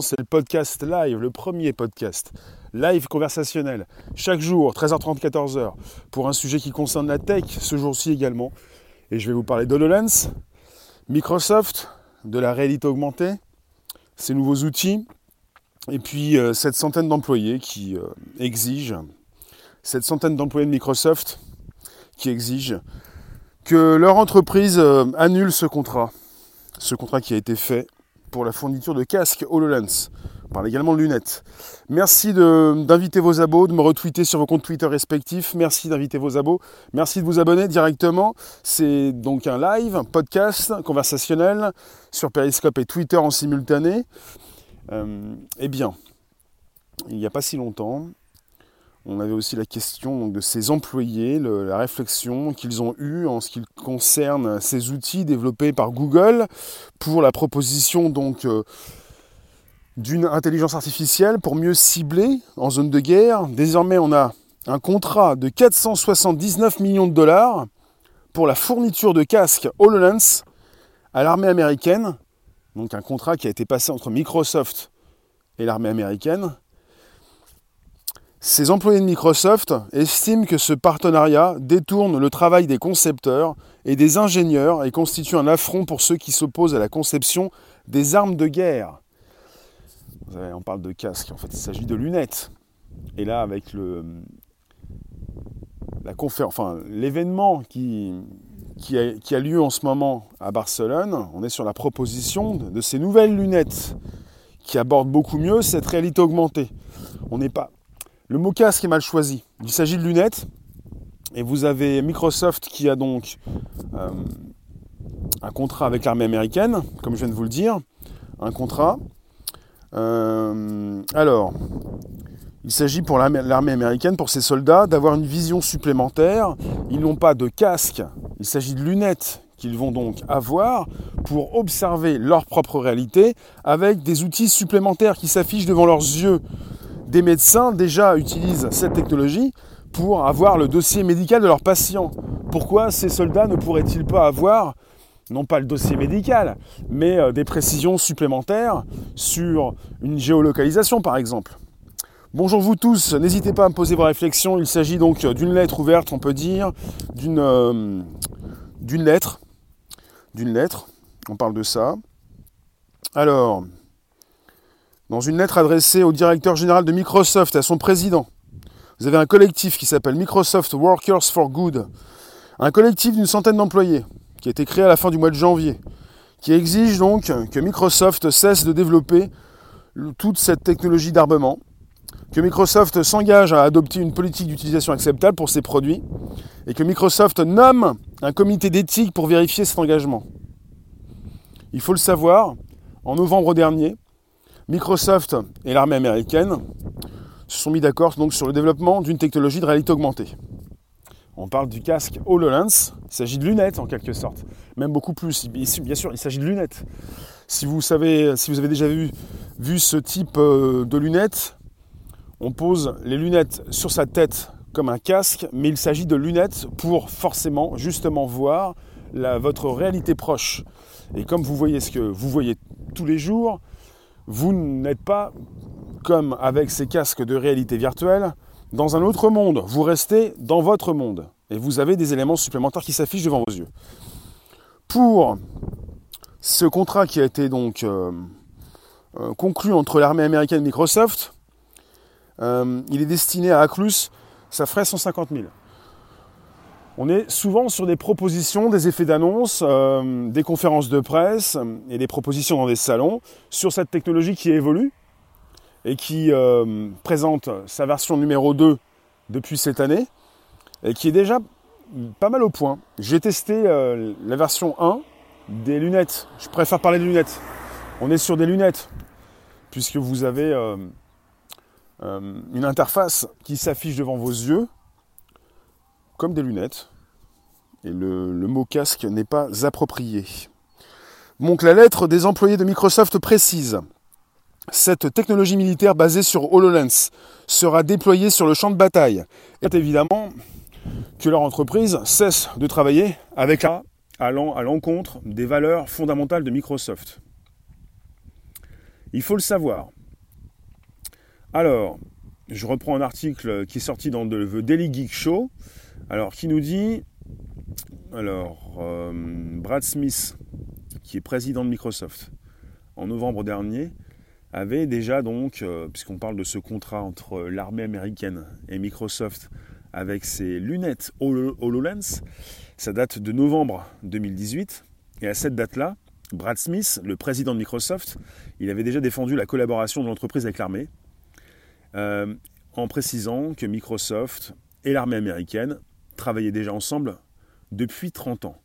c'est le podcast live, le premier podcast live conversationnel, chaque jour, 13h30, 14h, pour un sujet qui concerne la tech, ce jour-ci également. Et je vais vous parler d'HoloLens, Microsoft, de la réalité augmentée, ces nouveaux outils, et puis euh, cette centaine d'employés qui euh, exigent, cette centaine d'employés de Microsoft qui exigent que leur entreprise euh, annule ce contrat, ce contrat qui a été fait pour la fourniture de casques HoloLens. On parle également de lunettes. Merci d'inviter vos abos, de me retweeter sur vos comptes Twitter respectifs. Merci d'inviter vos abos. Merci de vous abonner directement. C'est donc un live, un podcast conversationnel sur Periscope et Twitter en simultané. Euh, eh bien, il n'y a pas si longtemps, on avait aussi la question de ces employés, la réflexion qu'ils ont eue en ce qui concerne ces outils développés par Google pour la proposition euh, d'une intelligence artificielle pour mieux cibler en zone de guerre. Désormais, on a un contrat de 479 millions de dollars pour la fourniture de casques HoloLens à l'armée américaine. Donc un contrat qui a été passé entre Microsoft et l'armée américaine ces employés de Microsoft estiment que ce partenariat détourne le travail des concepteurs et des ingénieurs et constitue un affront pour ceux qui s'opposent à la conception des armes de guerre. on parle de casque, en fait il s'agit de lunettes. Et là avec le enfin l'événement qui, a, lieu en ce moment à Barcelone, on est sur la proposition de ces nouvelles lunettes qui abordent beaucoup mieux cette réalité augmentée. On n'est pas le mot casque est mal choisi. Il s'agit de lunettes. Et vous avez Microsoft qui a donc euh, un contrat avec l'armée américaine, comme je viens de vous le dire. Un contrat. Euh, alors, il s'agit pour l'armée américaine, pour ses soldats, d'avoir une vision supplémentaire. Ils n'ont pas de casque, il s'agit de lunettes qu'ils vont donc avoir pour observer leur propre réalité avec des outils supplémentaires qui s'affichent devant leurs yeux des médecins déjà utilisent cette technologie pour avoir le dossier médical de leurs patients. Pourquoi ces soldats ne pourraient-ils pas avoir, non pas le dossier médical, mais euh, des précisions supplémentaires sur une géolocalisation par exemple? Bonjour vous tous, n'hésitez pas à me poser vos réflexions. Il s'agit donc d'une lettre ouverte, on peut dire, d'une euh, d'une lettre. D'une lettre, on parle de ça. Alors, dans une lettre adressée au directeur général de Microsoft à son président. Vous avez un collectif qui s'appelle Microsoft Workers for Good, un collectif d'une centaine d'employés qui a été créé à la fin du mois de janvier, qui exige donc que Microsoft cesse de développer toute cette technologie d'armement, que Microsoft s'engage à adopter une politique d'utilisation acceptable pour ses produits, et que Microsoft nomme un comité d'éthique pour vérifier cet engagement. Il faut le savoir, en novembre dernier, Microsoft et l'armée américaine se sont mis d'accord donc sur le développement d'une technologie de réalité augmentée. On parle du casque HoloLens, il s'agit de lunettes en quelque sorte, même beaucoup plus. Bien sûr, il s'agit de lunettes. Si vous, avez déjà vu, vu ce type euh, de lunettes, on pose les lunettes sur sa tête comme un casque, mais il s'agit de lunettes pour forcément, justement, voir votre réalité proche. Et comme vous voyez ce que vous voyez tous les jours, vous n'êtes pas, comme avec ces casques de réalité virtuelle, dans un autre monde. Vous restez dans votre monde. Et vous avez des éléments supplémentaires qui s'affichent devant vos yeux. Pour ce contrat qui a été donc euh, euh, conclu entre l'armée américaine et Microsoft, euh, il est destiné à Aclus, ça ferait 150 000. On est souvent sur des propositions, des effets d'annonce, euh, des conférences de presse et des propositions dans des salons sur cette technologie qui évolue et qui euh, présente sa version numéro 2 depuis cette année et qui est déjà pas mal au point. J'ai testé euh, la version 1 des lunettes. Je préfère parler de lunettes. On est sur des lunettes puisque vous avez une interface qui s'affiche devant vos yeux comme des lunettes. Et le, mot casque n'est pas approprié. Donc la lettre des employés de Microsoft précise cette technologie militaire basée sur HoloLens sera déployée sur le champ de bataille. Et évidemment que leur entreprise cesse de travailler avec allant à l'encontre des valeurs fondamentales de Microsoft. Il faut le savoir. Alors, je reprends un article qui est sorti dans le Daily Geek Show, alors qui nous dit, alors, euh, Brad Smith, qui est président de Microsoft, en novembre dernier, avait déjà donc, euh, puisqu'on parle de ce contrat entre l'armée américaine et Microsoft avec ses lunettes HoloLens, ça date de novembre 2018, et à cette date-là, Brad Smith, le président de Microsoft, il avait déjà défendu la collaboration de l'entreprise avec l'armée, euh, en précisant que Microsoft et l'armée américaine travaillaient déjà ensemble depuis 30 ans.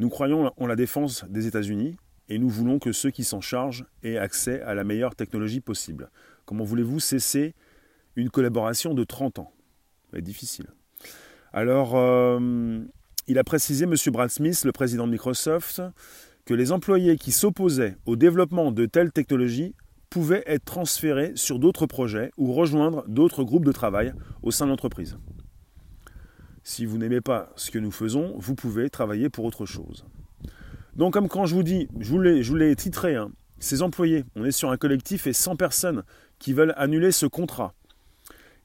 Nous croyons en la défense des États-Unis et nous voulons que ceux qui s'en chargent aient accès à la meilleure technologie possible. Comment voulez-vous cesser une collaboration de 30 ans? C'est difficile. Alors, euh, il a précisé, M. Brad Smith, le président de Microsoft, que les employés qui s'opposaient au développement de telles technologies pouvaient être transférés sur d'autres projets ou rejoindre d'autres groupes de travail au sein de l'entreprise. Si vous n'aimez pas ce que nous faisons, vous pouvez travailler pour autre chose. Donc comme quand je vous dis, je vous l'ai titré, hein, ces employés, on est sur un collectif et 100 personnes qui veulent annuler ce contrat.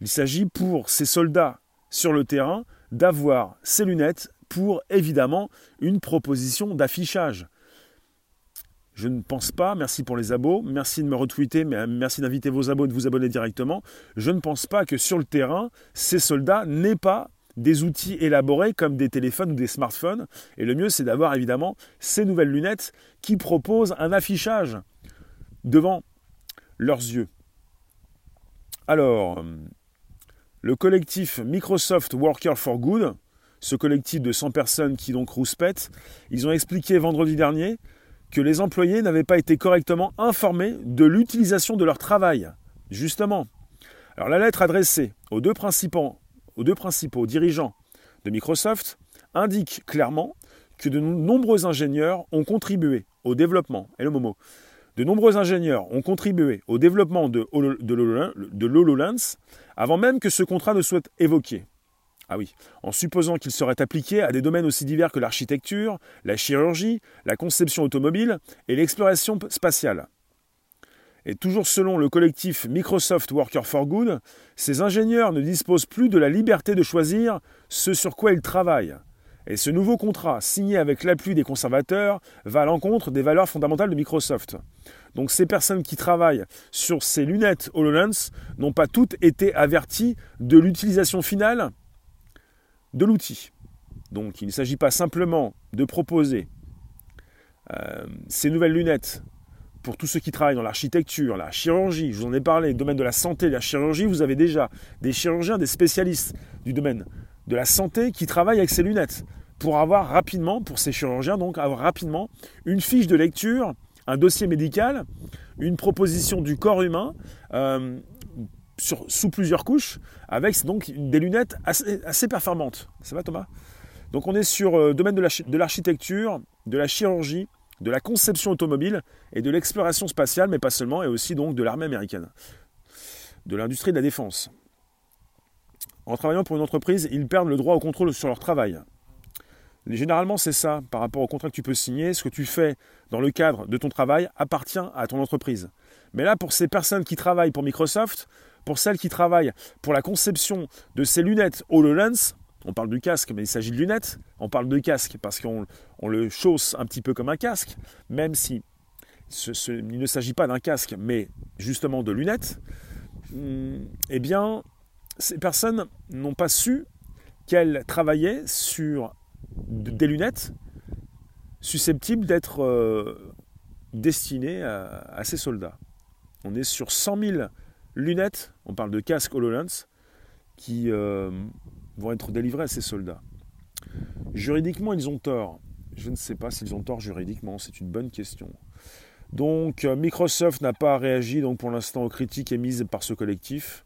Il s'agit pour ces soldats sur le terrain d'avoir ces lunettes pour évidemment une proposition d'affichage. Je ne pense pas, merci pour les abos, merci de me retweeter, merci d'inviter vos abos de vous abonner directement. Je ne pense pas que sur le terrain, ces soldats n'aient pas des outils élaborés comme des téléphones ou des smartphones. Et le mieux, c'est d'avoir évidemment ces nouvelles lunettes qui proposent un affichage devant leurs yeux. Alors, le collectif Microsoft Worker for Good, ce collectif de 100 personnes qui donc rouspètent, ils ont expliqué vendredi dernier que les employés n'avaient pas été correctement informés de l'utilisation de leur travail. Justement. Alors la lettre adressée aux deux principaux aux deux principaux dirigeants de Microsoft indique clairement que de nombreux ingénieurs ont contribué au développement, et le de nombreux ingénieurs ont contribué au développement de l'HoloLens avant même que ce contrat ne soit évoqué. Ah oui, en supposant qu'il serait appliqué à des domaines aussi divers que l'architecture, la chirurgie, la conception automobile et l'exploration spatiale. Et toujours selon le collectif Microsoft Worker for Good, ces ingénieurs ne disposent plus de la liberté de choisir ce sur quoi ils travaillent. Et ce nouveau contrat, signé avec l'appui des conservateurs, va à l'encontre des valeurs fondamentales de Microsoft. Donc ces personnes qui travaillent sur ces lunettes HoloLens n'ont pas toutes été averties de l'utilisation finale de l'outil. Donc il ne s'agit pas simplement de proposer euh, ces nouvelles lunettes pour tous ceux qui travaillent dans l'architecture, la chirurgie, je vous en ai parlé, le domaine de la santé, la chirurgie, vous avez déjà des chirurgiens, des spécialistes du domaine de la santé qui travaillent avec ces lunettes pour avoir rapidement, pour ces chirurgiens, donc avoir rapidement une fiche de lecture, un dossier médical, une proposition du corps humain euh, sous plusieurs couches, avec des lunettes assez, performantes. Ça va Thomas? Donc on est sur le euh, domaine de l'architecture, de la chirurgie, de la conception automobile et de l'exploration spatiale, mais pas seulement, et aussi donc de l'armée américaine, de l'industrie de la défense. En travaillant pour une entreprise, ils perdent le droit au contrôle sur leur travail. Généralement, c'est ça, par rapport au contrat que tu peux signer, ce que tu fais dans le cadre de ton travail appartient à ton entreprise. Mais là, pour ces personnes qui travaillent pour Microsoft, pour celles qui travaillent pour la conception de ces lunettes HoloLens, on parle du casque, mais il s'agit de lunettes. On parle de casque parce qu'on le chausse un petit peu comme un casque, même si il ne s'agit pas d'un casque, mais justement de lunettes. Hmm, eh bien, ces personnes n'ont pas su qu'elles travaillaient sur des lunettes susceptibles d'être euh, destinées à, ces soldats. On est sur 100 000 lunettes, on parle de casque HoloLens, qui euh, vont être délivrés à ces soldats. Juridiquement, ils ont tort. Je ne sais pas s'ils ont tort juridiquement, c'est une bonne question. Donc euh, Microsoft n'a pas réagi donc, pour l'instant aux critiques émises par ce collectif.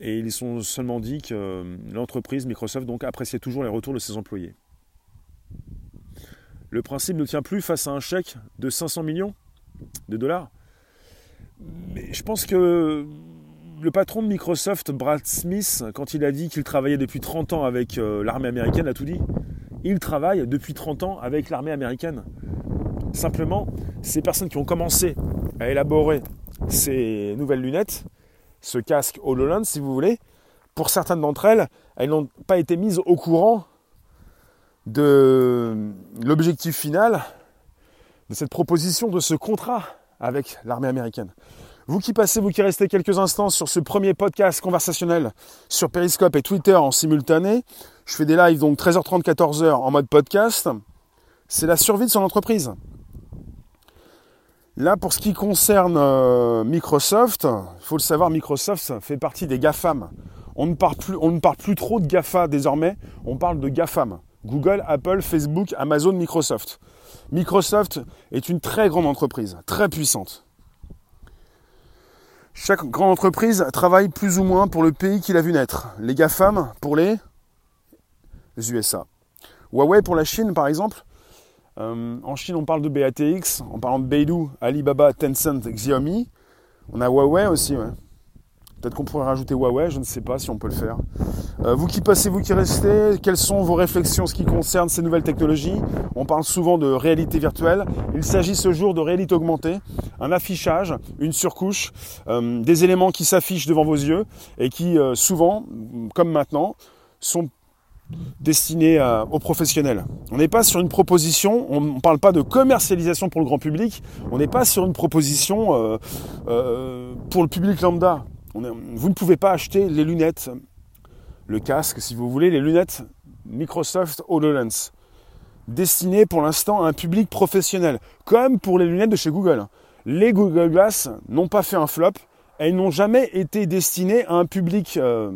Et ils sont seulement dit que euh, l'entreprise Microsoft donc, appréciait toujours les retours de ses employés. Le principe ne tient plus face à un chèque de 500 millions de dollars. Mais je pense que le patron de Microsoft, Brad Smith, quand il a dit qu'il travaillait depuis 30 ans avec euh, l'armée américaine, a tout dit. Il travaille depuis 30 ans avec l'armée américaine. Simplement, ces personnes qui ont commencé à élaborer ces nouvelles lunettes, ce casque HoloLens si vous voulez, pour certaines d'entre elles, elles n'ont pas été mises au courant de l'objectif final de cette proposition, de ce contrat avec l'armée américaine. Vous qui passez, vous qui restez quelques instants sur ce premier podcast conversationnel sur Periscope et Twitter en simultané, je fais des lives donc 13h30, 14h en mode podcast, c'est la survie de son entreprise. Là, pour ce qui concerne euh, Microsoft, il faut le savoir, Microsoft fait partie des GAFAM. On ne, parle plus, on ne parle plus trop de GAFA désormais, on parle de GAFAM. Google, Apple, Facebook, Amazon, Microsoft. Microsoft est une très grande entreprise, très puissante. Chaque grande entreprise travaille plus ou moins pour le pays qui l'a vu naître. Les GAFAM pour les, USA. Huawei pour la Chine, par exemple. Euh, en Chine, on parle de BATX, en parlant de Beidou, Alibaba, Tencent, Xiaomi. On a Huawei aussi, ouais. Peut-être qu'on pourrait rajouter Huawei, je ne sais pas si on peut le faire. Euh, vous qui passez, vous qui restez, quelles sont vos réflexions en ce qui concerne ces nouvelles technologies? On parle souvent de réalité virtuelle. Il s'agit ce jour de réalité augmentée, un affichage, une surcouche, euh, des éléments qui s'affichent devant vos yeux et qui euh, souvent, comme maintenant, sont destinés aux professionnels. On n'est pas sur une proposition, on ne parle pas de commercialisation pour le grand public, on n'est pas sur une proposition pour le public lambda vous ne pouvez pas acheter les lunettes, le casque si vous voulez, les lunettes Microsoft HoloLens, destinées pour l'instant à un public professionnel, comme pour les lunettes de chez Google. Les Google Glass n'ont pas fait un flop, elles n'ont jamais été destinées à un public, euh,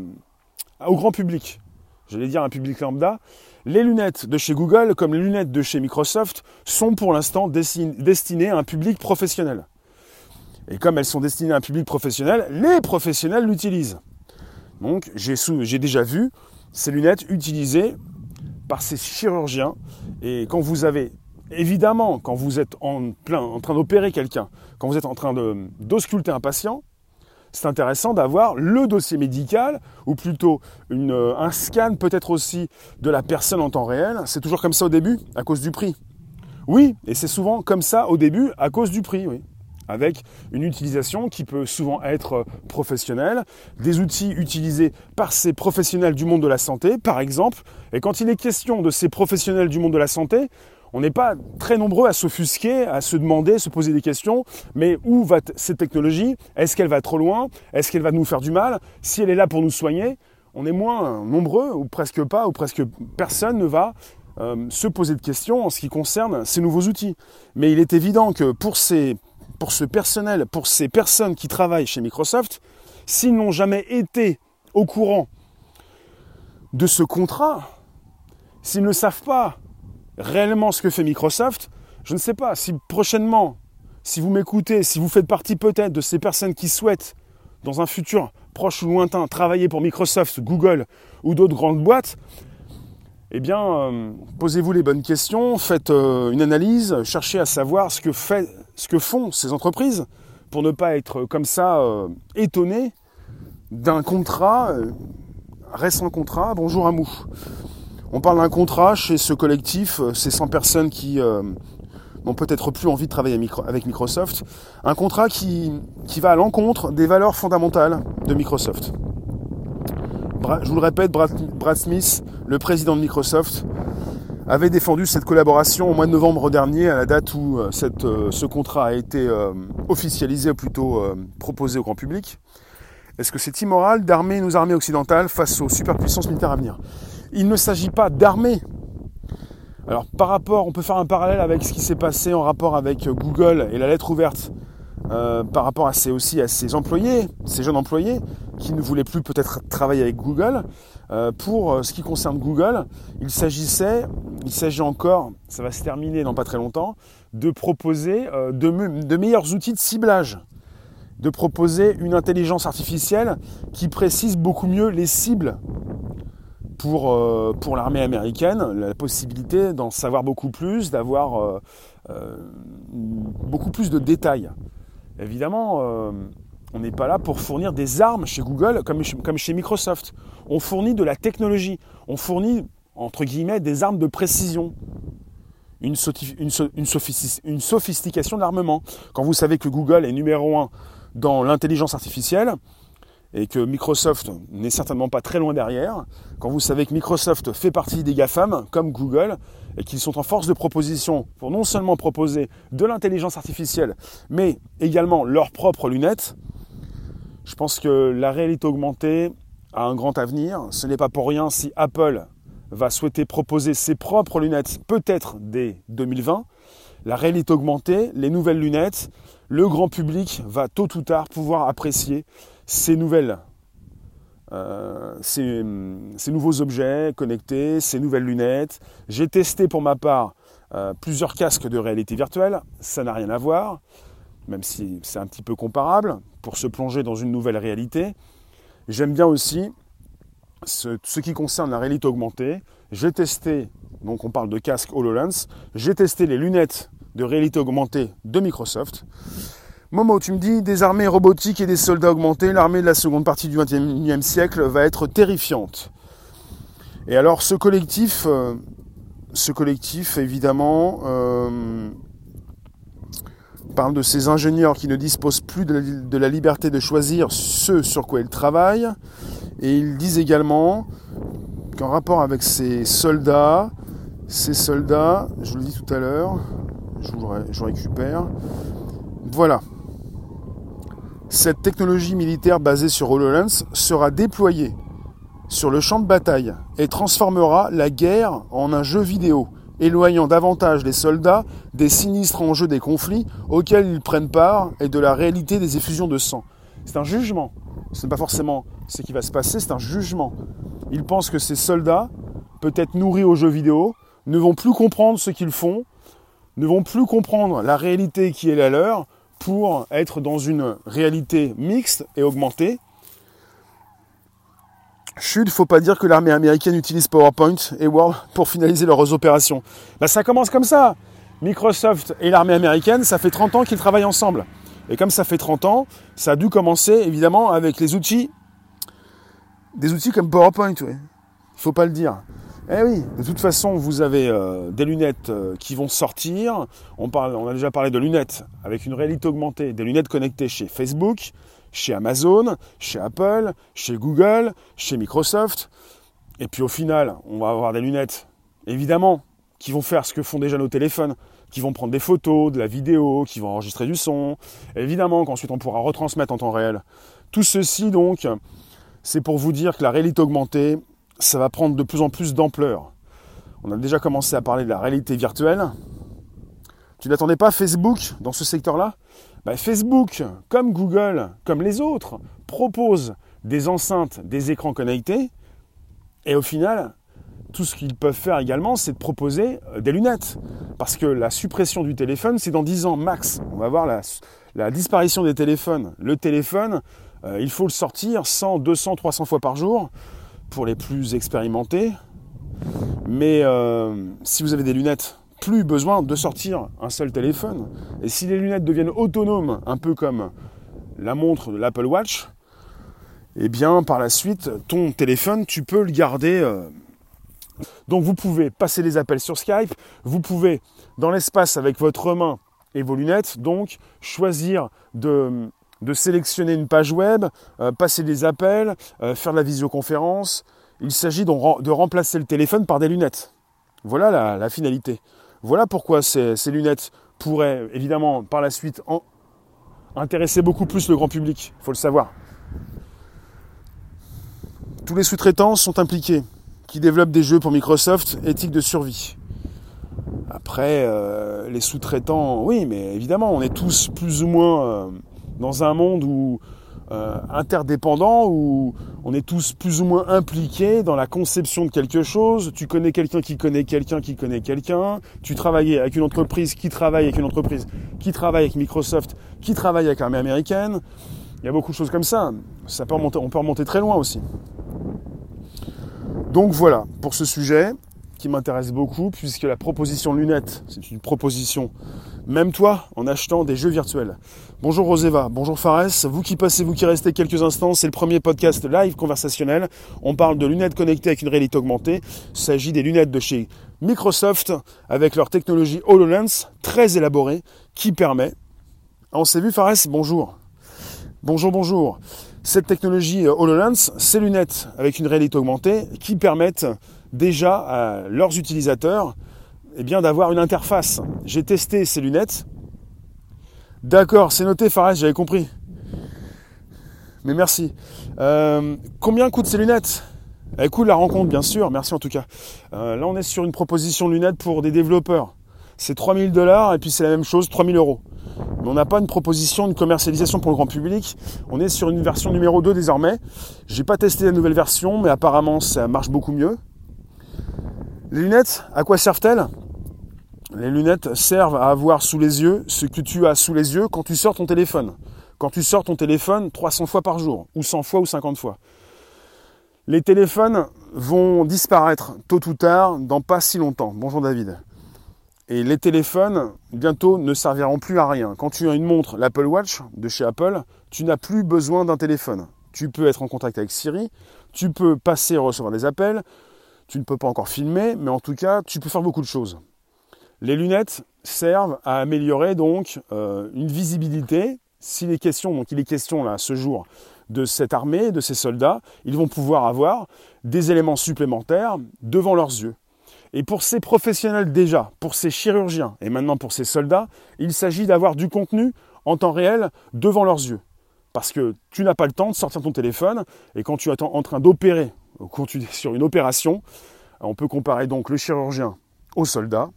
au grand public. J'allais dire un public lambda. Les lunettes de chez Google, comme les lunettes de chez Microsoft, sont pour l'instant destinées à un public professionnel. Et comme elles sont destinées à un public professionnel, les professionnels l'utilisent. Donc j'ai déjà vu ces lunettes utilisées par ces chirurgiens. Et quand vous avez, évidemment, quand vous êtes en, plein, en train d'opérer quelqu'un, quand vous êtes en train d'ausculter un patient, c'est intéressant d'avoir le dossier médical, ou plutôt un scan peut-être aussi de la personne en temps réel. C'est toujours comme ça au début, à cause du prix. Oui, et c'est souvent comme ça au début, à cause du prix, oui avec une utilisation qui peut souvent être professionnelle, des outils utilisés par ces professionnels du monde de la santé, par exemple. Et quand il est question de ces professionnels du monde de la santé, on n'est pas très nombreux à s'offusquer, à se demander, se poser des questions, mais où va cette technologie? Est-ce qu'elle va trop loin? Est-ce qu'elle va nous faire du mal? Si elle est là pour nous soigner, on est moins nombreux, ou presque pas, ou presque personne ne va euh, se poser de questions en ce qui concerne ces nouveaux outils. Mais il est évident que pour ces pour ce personnel, pour ces personnes qui travaillent chez Microsoft, s'ils n'ont jamais été au courant de ce contrat, s'ils ne savent pas réellement ce que fait Microsoft, je ne sais pas si prochainement, si vous m'écoutez, si vous faites partie peut-être de ces personnes qui souhaitent, dans un futur proche ou lointain, travailler pour Microsoft, Google ou d'autres grandes boîtes, eh bien, euh, posez-vous les bonnes questions, faites euh, une analyse, cherchez à savoir ce que, font ces entreprises pour ne pas être comme ça euh, étonné d'un contrat, récent contrat, bonjour à mou. On parle d'un contrat chez ce collectif, ces 100 personnes qui n'ont peut-être plus envie de travailler avec Microsoft, un contrat qui va à l'encontre des valeurs fondamentales de Microsoft je vous le répète, Brad, Smith, le président de Microsoft, avait défendu cette collaboration au mois de novembre dernier, à la date où euh, euh, ce contrat a été euh, officialisé, plutôt proposé au grand public. Est-ce que c'est immoral d'armer nos armées occidentales face aux superpuissances militaires à venir? Il ne s'agit pas d'armer. Alors par rapport, on peut faire un parallèle avec ce qui s'est passé en rapport avec Google et la lettre ouverte par rapport à aussi à ces employés, ces jeunes employés qui ne voulaient plus peut-être travailler avec Google. Euh, pour euh, ce qui concerne Google, il s'agissait, il s'agit encore, ça va se terminer dans pas très longtemps, de proposer de, de, meilleurs outils de ciblage, de proposer une intelligence artificielle qui précise beaucoup mieux les cibles pour, pour l'armée américaine, la possibilité d'en savoir beaucoup plus, d'avoir beaucoup plus de détails. Évidemment, euh, on n'est pas là pour fournir des armes chez Google comme, chez Microsoft. On fournit de la technologie. On fournit, entre guillemets, des armes de précision. une, sophistication de l'armement. Quand vous savez que Google est numéro un dans l'intelligence artificielle, et que Microsoft n'est certainement pas très loin derrière, quand vous savez que Microsoft fait partie des GAFAM, comme Google, et qu'ils sont en force de proposition pour non seulement proposer de l'intelligence artificielle, mais également leurs propres lunettes, je pense que la réalité augmentée a un grand avenir. Ce n'est pas pour rien si Apple va souhaiter proposer ses propres lunettes, peut-être dès 2020. La réalité augmentée, les nouvelles lunettes, le grand public va tôt ou tard pouvoir apprécier ces nouvelles, euh, ces, nouveaux objets connectés, ces nouvelles lunettes. J'ai testé pour ma part euh, plusieurs casques de réalité virtuelle, ça n'a rien à voir, même si c'est un petit peu comparable, pour se plonger dans une nouvelle réalité. J'aime bien aussi ce, qui concerne la réalité augmentée. J'ai testé, donc on parle de casque HoloLens, j'ai testé les lunettes de réalité augmentée de Microsoft. Momo, tu me dis des armées robotiques et des soldats augmentés, l'armée de la seconde partie du XXIe siècle va être terrifiante. Et alors ce collectif, euh, ce collectif évidemment, euh, parle de ces ingénieurs qui ne disposent plus de la, liberté de choisir ce sur quoi ils travaillent. Et ils disent également qu'en rapport avec ces soldats, ces soldats, je vous le dis tout à l'heure, je, récupère. Voilà. Cette technologie militaire basée sur HoloLens sera déployée sur le champ de bataille et transformera la guerre en un jeu vidéo, éloignant davantage les soldats des sinistres enjeux des conflits auxquels ils prennent part et de la réalité des effusions de sang. C'est un jugement. Ce n'est pas forcément ce qui va se passer, c'est un jugement. Ils pensent que ces soldats, peut-être nourris aux jeux vidéo, ne vont plus comprendre ce qu'ils font ne vont plus comprendre la réalité qui est la leur pour être dans une réalité mixte et augmentée. Chut, faut pas dire que l'armée américaine utilise PowerPoint et Word pour finaliser leurs opérations. Bah, ça commence comme ça. Microsoft et l'armée américaine, ça fait 30 ans qu'ils travaillent ensemble. Et comme ça fait 30 ans, ça a dû commencer évidemment avec les outils, des outils comme PowerPoint, oui. Faut pas le dire. Eh oui, de toute façon, vous avez euh, des lunettes euh, qui vont sortir. On, a déjà parlé de lunettes avec une réalité augmentée, des lunettes connectées chez Facebook, chez Amazon, chez Apple, chez Google, chez Microsoft. Et puis au final, on va avoir des lunettes, évidemment, qui vont faire ce que font déjà nos téléphones, qui vont prendre des photos, de la vidéo, qui vont enregistrer du son. évidemment qu'ensuite on pourra retransmettre en temps réel. Tout ceci donc, c'est pour vous dire que la réalité augmentée, ça va prendre de plus en plus d'ampleur. On a déjà commencé à parler de la réalité virtuelle. Tu n'attendais pas Facebook dans ce secteur-là? Bah, Facebook, comme Google, comme les autres, propose des enceintes, des écrans connectés. Et au final, tout ce qu'ils peuvent faire également, c'est de proposer euh, des lunettes. Parce que la suppression du téléphone, c'est dans 10 ans max. On va voir la, disparition des téléphones. Le téléphone, euh, il faut le sortir 100, 200, 300 fois par jour les plus expérimentés. Mais euh, si vous avez des lunettes, plus besoin de sortir un seul téléphone. Et si les lunettes deviennent autonomes, un peu comme la montre de l'Apple Watch, eh bien par la suite, ton téléphone, tu peux le garder. Euh. Donc vous pouvez passer les appels sur Skype, vous pouvez dans l'espace avec votre main et vos lunettes, donc choisir de de sélectionner une page web, euh, passer des appels, euh, faire de la visioconférence. Il s'agit de, remplacer le téléphone par des lunettes. Voilà la, finalité. Voilà pourquoi ces, lunettes pourraient évidemment par la suite intéresser beaucoup plus le grand public, il faut le savoir. Tous les sous-traitants sont impliqués, qui développent des jeux pour Microsoft, éthique de survie. Après, euh, les sous-traitants, oui, mais évidemment, on est tous plus ou moins dans un monde où euh, interdépendant où on est tous plus ou moins impliqués dans la conception de quelque chose. Tu connais quelqu'un qui connaît quelqu'un qui connaît quelqu'un. Tu travailles avec une entreprise qui travaille avec une entreprise qui travaille avec Microsoft, qui travaille avec l'armée américaine. Il y a beaucoup de choses comme ça. ça peut remonter, on peut remonter très loin aussi. Donc voilà pour ce sujet m'intéresse beaucoup puisque la proposition lunettes, c'est une proposition. Même toi, en achetant des jeux virtuels. Bonjour Roseva, bonjour Fares, vous qui passez, vous qui restez quelques instants, c'est le premier podcast live conversationnel. On parle de lunettes connectées avec une réalité augmentée. Il s'agit des lunettes de chez Microsoft avec leur technologie HoloLens très élaborée qui permet. On s'est vu Fares, bonjour. Bonjour, bonjour. Cette technologie euh, HoloLens, ces lunettes avec une réalité augmentée qui permettent déjà à leurs utilisateurs eh bien, d'avoir une interface. J'ai testé ces lunettes. D'accord, c'est noté Fares, j'avais compris. Mais merci. Euh, combien coûtent ces lunettes? Écoute la rencontre, bien sûr, merci en tout cas. Euh, là, on est sur une proposition de lunettes pour des développeurs. C'est 3000 dollars et puis c'est la même chose, 3000 euros. Mais on n'a pas une proposition de commercialisation pour le grand public. On est sur une version numéro 2 désormais. J'ai pas testé la nouvelle version, mais apparemment ça marche beaucoup mieux. Les lunettes, à quoi servent-elles? Les lunettes servent à avoir sous les yeux ce que tu as sous les yeux quand tu sors ton téléphone. Quand tu sors ton téléphone 300 fois par jour, ou 100 fois ou 50 fois. Les téléphones vont disparaître tôt ou tard dans pas si longtemps. Bonjour David. Et les téléphones, bientôt, ne serviront plus à rien. Quand tu as une montre, l'Apple Watch de chez Apple, tu n'as plus besoin d'un téléphone. Tu peux être en contact avec Siri, tu peux passer et recevoir des appels, tu ne peux pas encore filmer, mais en tout cas, tu peux faire beaucoup de choses. Les lunettes servent à améliorer donc euh, une visibilité. S'il est question, donc il est question là ce jour de cette armée, de ces soldats, ils vont pouvoir avoir des éléments supplémentaires devant leurs yeux. Et pour ces professionnels déjà, pour ces chirurgiens et maintenant pour ces soldats, il s'agit d'avoir du contenu en temps réel devant leurs yeux. Parce que tu n'as pas le temps de sortir ton téléphone et quand tu es en train d'opérer, es sur une opération, on peut comparer donc le chirurgien au soldat,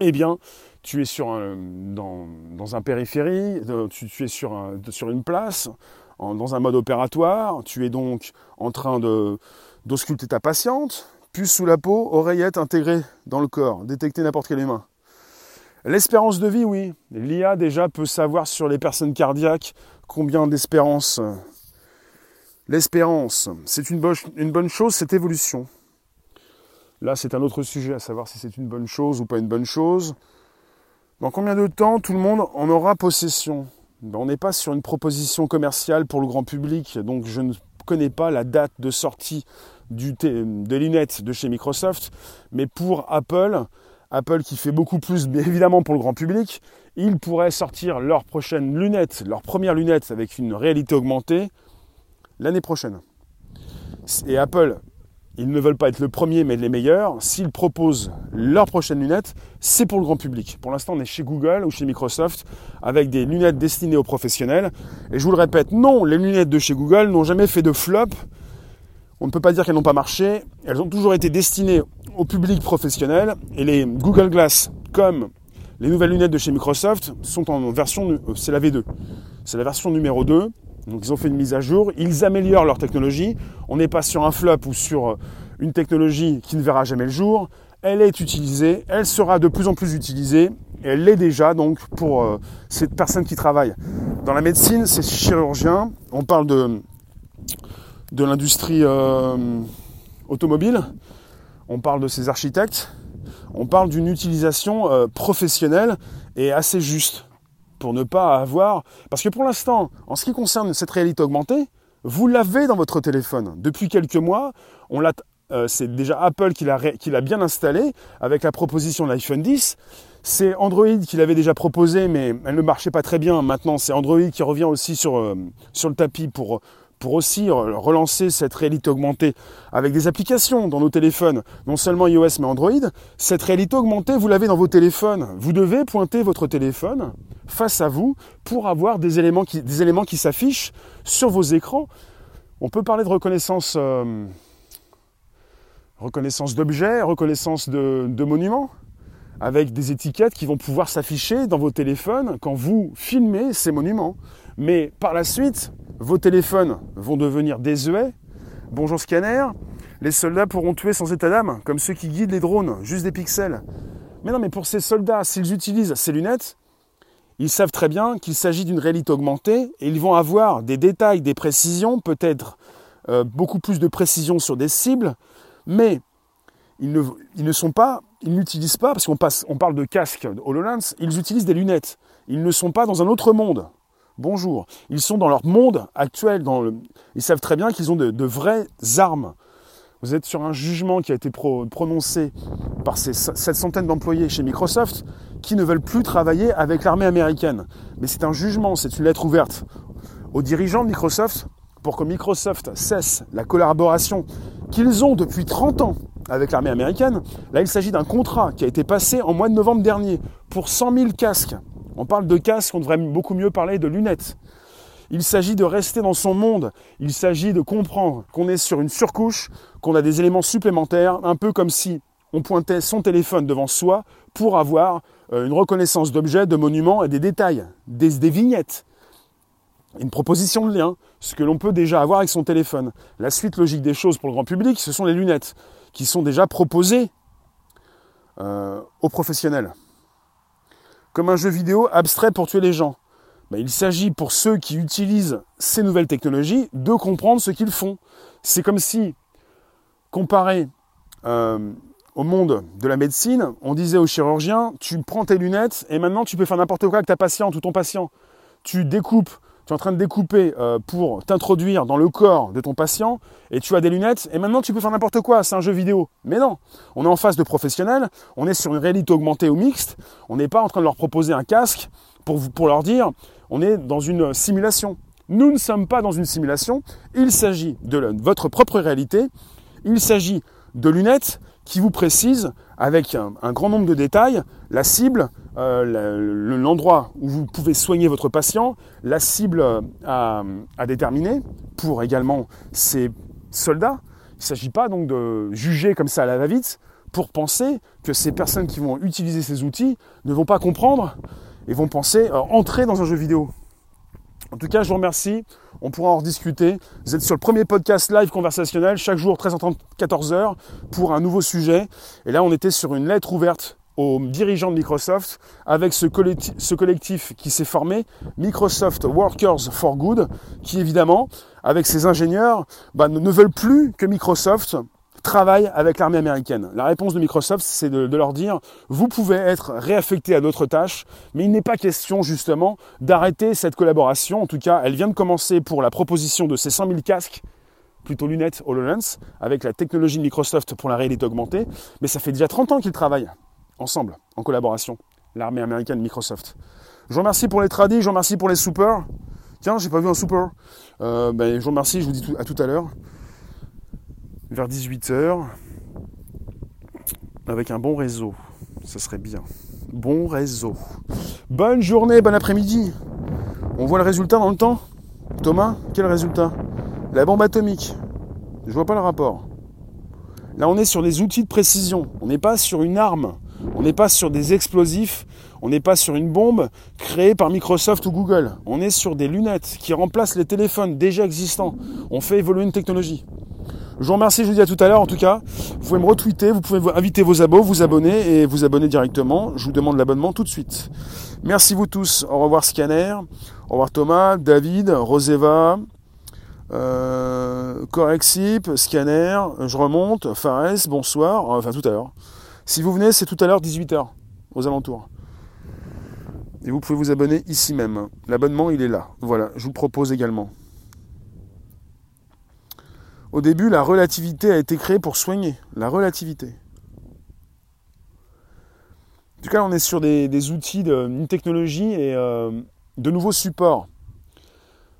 eh bien, tu es sur un, dans, un périphérie, euh, tu, es sur, sur une place, dans un mode opératoire, tu es donc en train d'ausculter ta patiente, Puce sous la peau, oreillette intégrée dans le corps, détecter n'importe quelle humain. L'espérance de vie, oui. L'IA déjà peut savoir sur les personnes cardiaques combien d'espérance. L'espérance, c'est une, bonne chose, cette évolution. Là, c'est un autre sujet, à savoir si c'est une bonne chose ou pas une bonne chose. Dans combien de temps tout le monde en aura possession? Ben, On n'est pas sur une proposition commerciale pour le grand public, donc je ne connais pas la date de sortie du des lunettes de chez Microsoft, mais pour Apple, Apple qui fait beaucoup plus évidemment pour le grand public, ils pourraient sortir leurs prochaines lunettes, leurs premières lunettes avec une réalité augmentée l'année prochaine. Et Apple, ils ne veulent pas être le premier mais les meilleurs. S'ils proposent leurs prochaines lunettes, c'est pour le grand public. Pour l'instant, on est chez Google ou chez Microsoft avec des lunettes destinées aux professionnels. Et je vous le répète, non, les lunettes de chez Google n'ont jamais fait de flop on ne peut pas dire qu'elles n'ont pas marché. Elles ont toujours été destinées au public professionnel. Et les Google Glass, comme les nouvelles lunettes de chez Microsoft, sont en version, euh, c'est la V2. C'est la version numéro 2. Donc ils ont fait une mise à jour. Ils améliorent leur technologie. On n'est pas sur un flop ou sur euh, une technologie qui ne verra jamais le jour. Elle est utilisée. Elle sera de plus en plus utilisée. Et elle l'est déjà donc pour euh, ces personnes qui travaillent dans la médecine, ces chirurgiens. On parle de de l'industrie euh, automobile, on parle de ces architectes, on parle d'une utilisation professionnelle et assez juste pour ne pas avoir... Parce que pour l'instant, en ce qui concerne cette réalité augmentée, vous l'avez dans votre téléphone. Depuis quelques mois, on l'a, euh, c'est déjà Apple qui l'a, qui l'a bien installé avec la proposition de l'iPhone 10. C'est Android qui l'avait déjà proposé, mais elle ne marchait pas très bien. Maintenant, c'est Android qui revient aussi sur, sur le tapis pour pour aussi relancer cette réalité augmentée avec des applications dans nos téléphones, non seulement iOS mais Android, cette réalité augmentée, vous l'avez dans vos téléphones. Vous devez pointer votre téléphone face à vous pour avoir des éléments qui, des éléments qui s'affichent sur vos écrans. On peut parler de reconnaissance, euh, reconnaissance d'objets, reconnaissance de monuments avec des étiquettes qui vont pouvoir s'afficher dans vos téléphones quand vous filmez ces monuments. Mais par la suite, vos téléphones vont devenir désuets. Bonjour scanner. Les soldats pourront tuer sans état d'âme, comme ceux qui guident les drones, juste des pixels. Mais non, mais pour ces soldats, s'ils utilisent ces lunettes, ils savent très bien qu'il s'agit d'une réalité augmentée et ils vont avoir des détails, des précisions, peut-être euh, beaucoup plus de précision sur des cibles, mais ils ne, pas, ils n'utilisent pas, parce qu'on on parle de casque HoloLens, ils utilisent des lunettes. Ils ne sont pas dans un autre monde. Bonjour. Ils sont dans leur monde actuel. Ils savent très bien qu'ils ont de, de, vraies armes. Vous êtes sur un jugement qui a été prononcé par ces, cette centaine d'employés chez Microsoft qui ne veulent plus travailler avec l'armée américaine. Mais c'est un jugement, c'est une lettre ouverte aux dirigeants de Microsoft pour que Microsoft cesse la collaboration qu'ils ont depuis 30 ans avec l'armée américaine. Là, il s'agit d'un contrat qui a été passé en mois de novembre dernier pour 100 000 casques. On parle de casques, on devrait beaucoup mieux parler de lunettes. Il s'agit de rester dans son monde. Il s'agit de comprendre qu'on est sur une surcouche, qu'on a des éléments supplémentaires, un peu comme si on pointait son téléphone devant soi pour avoir euh, une reconnaissance d'objets, de monuments et des détails, des, des vignettes une proposition de lien, ce que l'on peut déjà avoir avec son téléphone. La suite logique des choses pour le grand public, ce sont les lunettes, qui sont déjà proposées euh, aux professionnels. Comme un jeu vidéo abstrait pour tuer les gens. Ben, il s'agit pour ceux qui utilisent ces nouvelles technologies de comprendre ce qu'ils font. C'est comme si, comparé euh, au monde de la médecine, on disait aux chirurgiens, tu prends tes lunettes et maintenant tu peux faire n'importe quoi avec ta patiente ou ton patient. Tu découpes en train de découper euh, pour t'introduire dans le corps de ton patient et tu as des lunettes et maintenant tu peux faire n'importe quoi, c'est un jeu vidéo. Mais non, on est en face de professionnels, on est sur une réalité augmentée ou mixte, on n'est pas en train de leur proposer un casque pour, pour leur dire on est dans une simulation. Nous ne sommes pas dans une simulation, il s'agit de votre propre réalité, il s'agit de lunettes qui vous précisent avec un grand nombre de détails la cible, euh, l'endroit où vous pouvez soigner votre patient, la cible à, déterminer pour également ces soldats. Il ne s'agit pas donc de juger comme ça à la va-vite pour penser que ces personnes qui vont utiliser ces outils ne vont pas comprendre et vont penser euh, entrer dans un jeu vidéo. En tout cas, je vous remercie. On pourra en rediscuter. Vous êtes sur le premier podcast live conversationnel, chaque jour 13h30, 14h, pour un nouveau sujet. Et là, on était sur une lettre ouverte aux dirigeants de Microsoft avec ce collectif, qui s'est formé, Microsoft Workers for Good, qui évidemment, avec ses ingénieurs, bah, ne veulent plus que Microsoft travaille avec l'armée américaine. La réponse de Microsoft, c'est de, leur dire, vous pouvez être réaffecté à d'autres tâches, mais il n'est pas question justement d'arrêter cette collaboration. En tout cas, elle vient de commencer pour la proposition de ces 100 000 casques plutôt lunettes HoloLens, avec la technologie de Microsoft pour la réalité augmentée, mais ça fait déjà 30 ans qu'ils travaillent ensemble, en collaboration, l'armée américaine Microsoft. Je vous remercie pour les tradis, je vous remercie pour les soupers. Tiens, j'ai pas vu un super. Euh, ben, je vous remercie, je vous dis à tout à l'heure. Vers 18h. Avec un bon réseau. Ce serait bien. Bon réseau. Bonne journée, bon après-midi. On voit le résultat dans le temps? Thomas, quel résultat? La bombe atomique. Je vois pas le rapport. Là, on est sur des outils de précision. On n'est pas sur une arme. On n'est pas sur des explosifs, on n'est pas sur une bombe créée par Microsoft ou Google. On est sur des lunettes qui remplacent les téléphones déjà existants. On fait évoluer une technologie. Je vous remercie, je vous dis à tout à l'heure en tout cas. Vous pouvez me retweeter, vous pouvez inviter vos abos, vous abonner et vous abonner directement. Je vous demande l'abonnement tout de suite. Merci vous tous. Au revoir Scanner. Au revoir Thomas, David, Roseva, euh, Corexip, Scanner. Je remonte. Fares, bonsoir. Enfin tout à l'heure. Si vous venez, c'est tout à l'heure 18h, aux alentours. Et vous pouvez vous abonner ici même. L'abonnement, il est là. Voilà, je vous propose également. Au début, la relativité a été créée pour soigner. La relativité. En tout cas, on est sur des, outils, de, une technologie et euh, de nouveaux supports.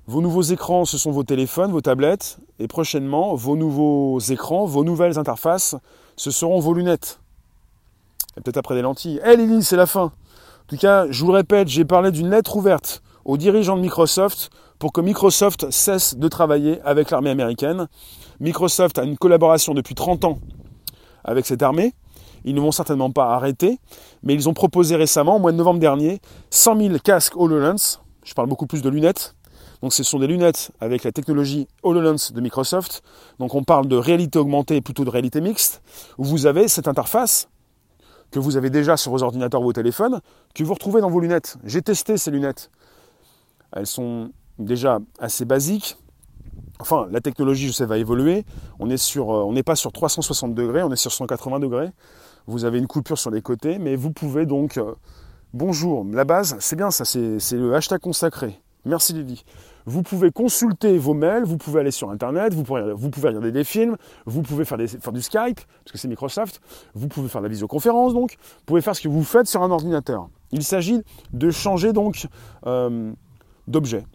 Vos nouveaux écrans, ce sont vos téléphones, vos tablettes. Et prochainement, vos nouveaux écrans, vos nouvelles interfaces, ce seront vos lunettes. Et peut-être après des lentilles. Eh Lily, c'est la fin. En tout cas, je vous le répète, j'ai parlé d'une lettre ouverte aux dirigeants de Microsoft pour que Microsoft cesse de travailler avec l'armée américaine. Microsoft a une collaboration depuis 30 ans avec cette armée. Ils ne vont certainement pas arrêter, mais ils ont proposé récemment, au mois de novembre dernier, 100 000 casques HoloLens. Je parle beaucoup plus de lunettes. Donc ce sont des lunettes avec la technologie HoloLens de Microsoft. Donc on parle de réalité augmentée plutôt de réalité mixte, où vous avez cette interface que vous avez déjà sur vos ordinateurs ou vos téléphones, que vous retrouvez dans vos lunettes. J'ai testé ces lunettes. Elles sont déjà assez basiques. Enfin, la technologie, je sais, va évoluer. On n'est on n'est pas sur 360 degrés, on est sur 180 degrés. Vous avez une coupure sur les côtés, mais vous pouvez donc bonjour. La base, c'est bien ça, c'est le hashtag consacré. Merci Lily. Vous pouvez consulter vos mails, vous pouvez aller sur Internet, vous pouvez, vous pouvez regarder des films, vous pouvez faire, du Skype, parce que c'est Microsoft, vous pouvez faire de la visioconférence donc, vous pouvez faire ce que vous faites sur un ordinateur. Il s'agit de changer donc euh, d'objet.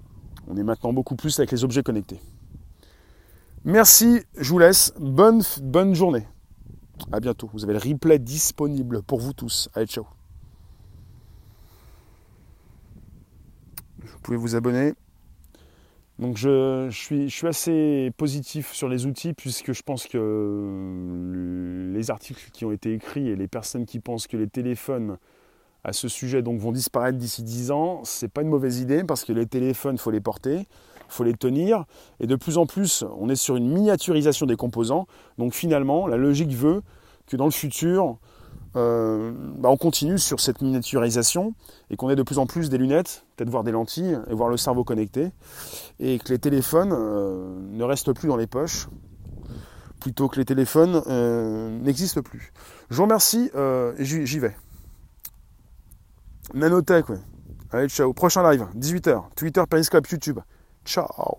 On est maintenant beaucoup plus avec les objets connectés. Merci, je vous laisse. Bonne, journée. À bientôt. Vous avez le replay disponible pour vous tous. Allez, ciao. Vous pouvez vous abonner. Donc je, suis, je, suis, assez positif sur les outils puisque je pense que les articles qui ont été écrits et les personnes qui pensent que les téléphones à ce sujet donc vont disparaître d'ici 10 ans, c'est pas une mauvaise idée parce que les téléphones, il faut les porter, il faut les tenir et de plus en plus, on est sur une miniaturisation des composants. Donc finalement, la logique veut que dans le futur, euh, bah, on continue sur cette miniaturisation et qu'on ait de plus en plus des lunettes, peut-être voir des lentilles et voir le cerveau connecté, et que les téléphones euh, ne restent plus dans les poches, plutôt que les téléphones euh, n'existent plus. Je vous remercie et j'y vais. Nanotech, ouais. Allez, ciao. Prochain live, 18h. Twitter, Periscope, YouTube. Ciao.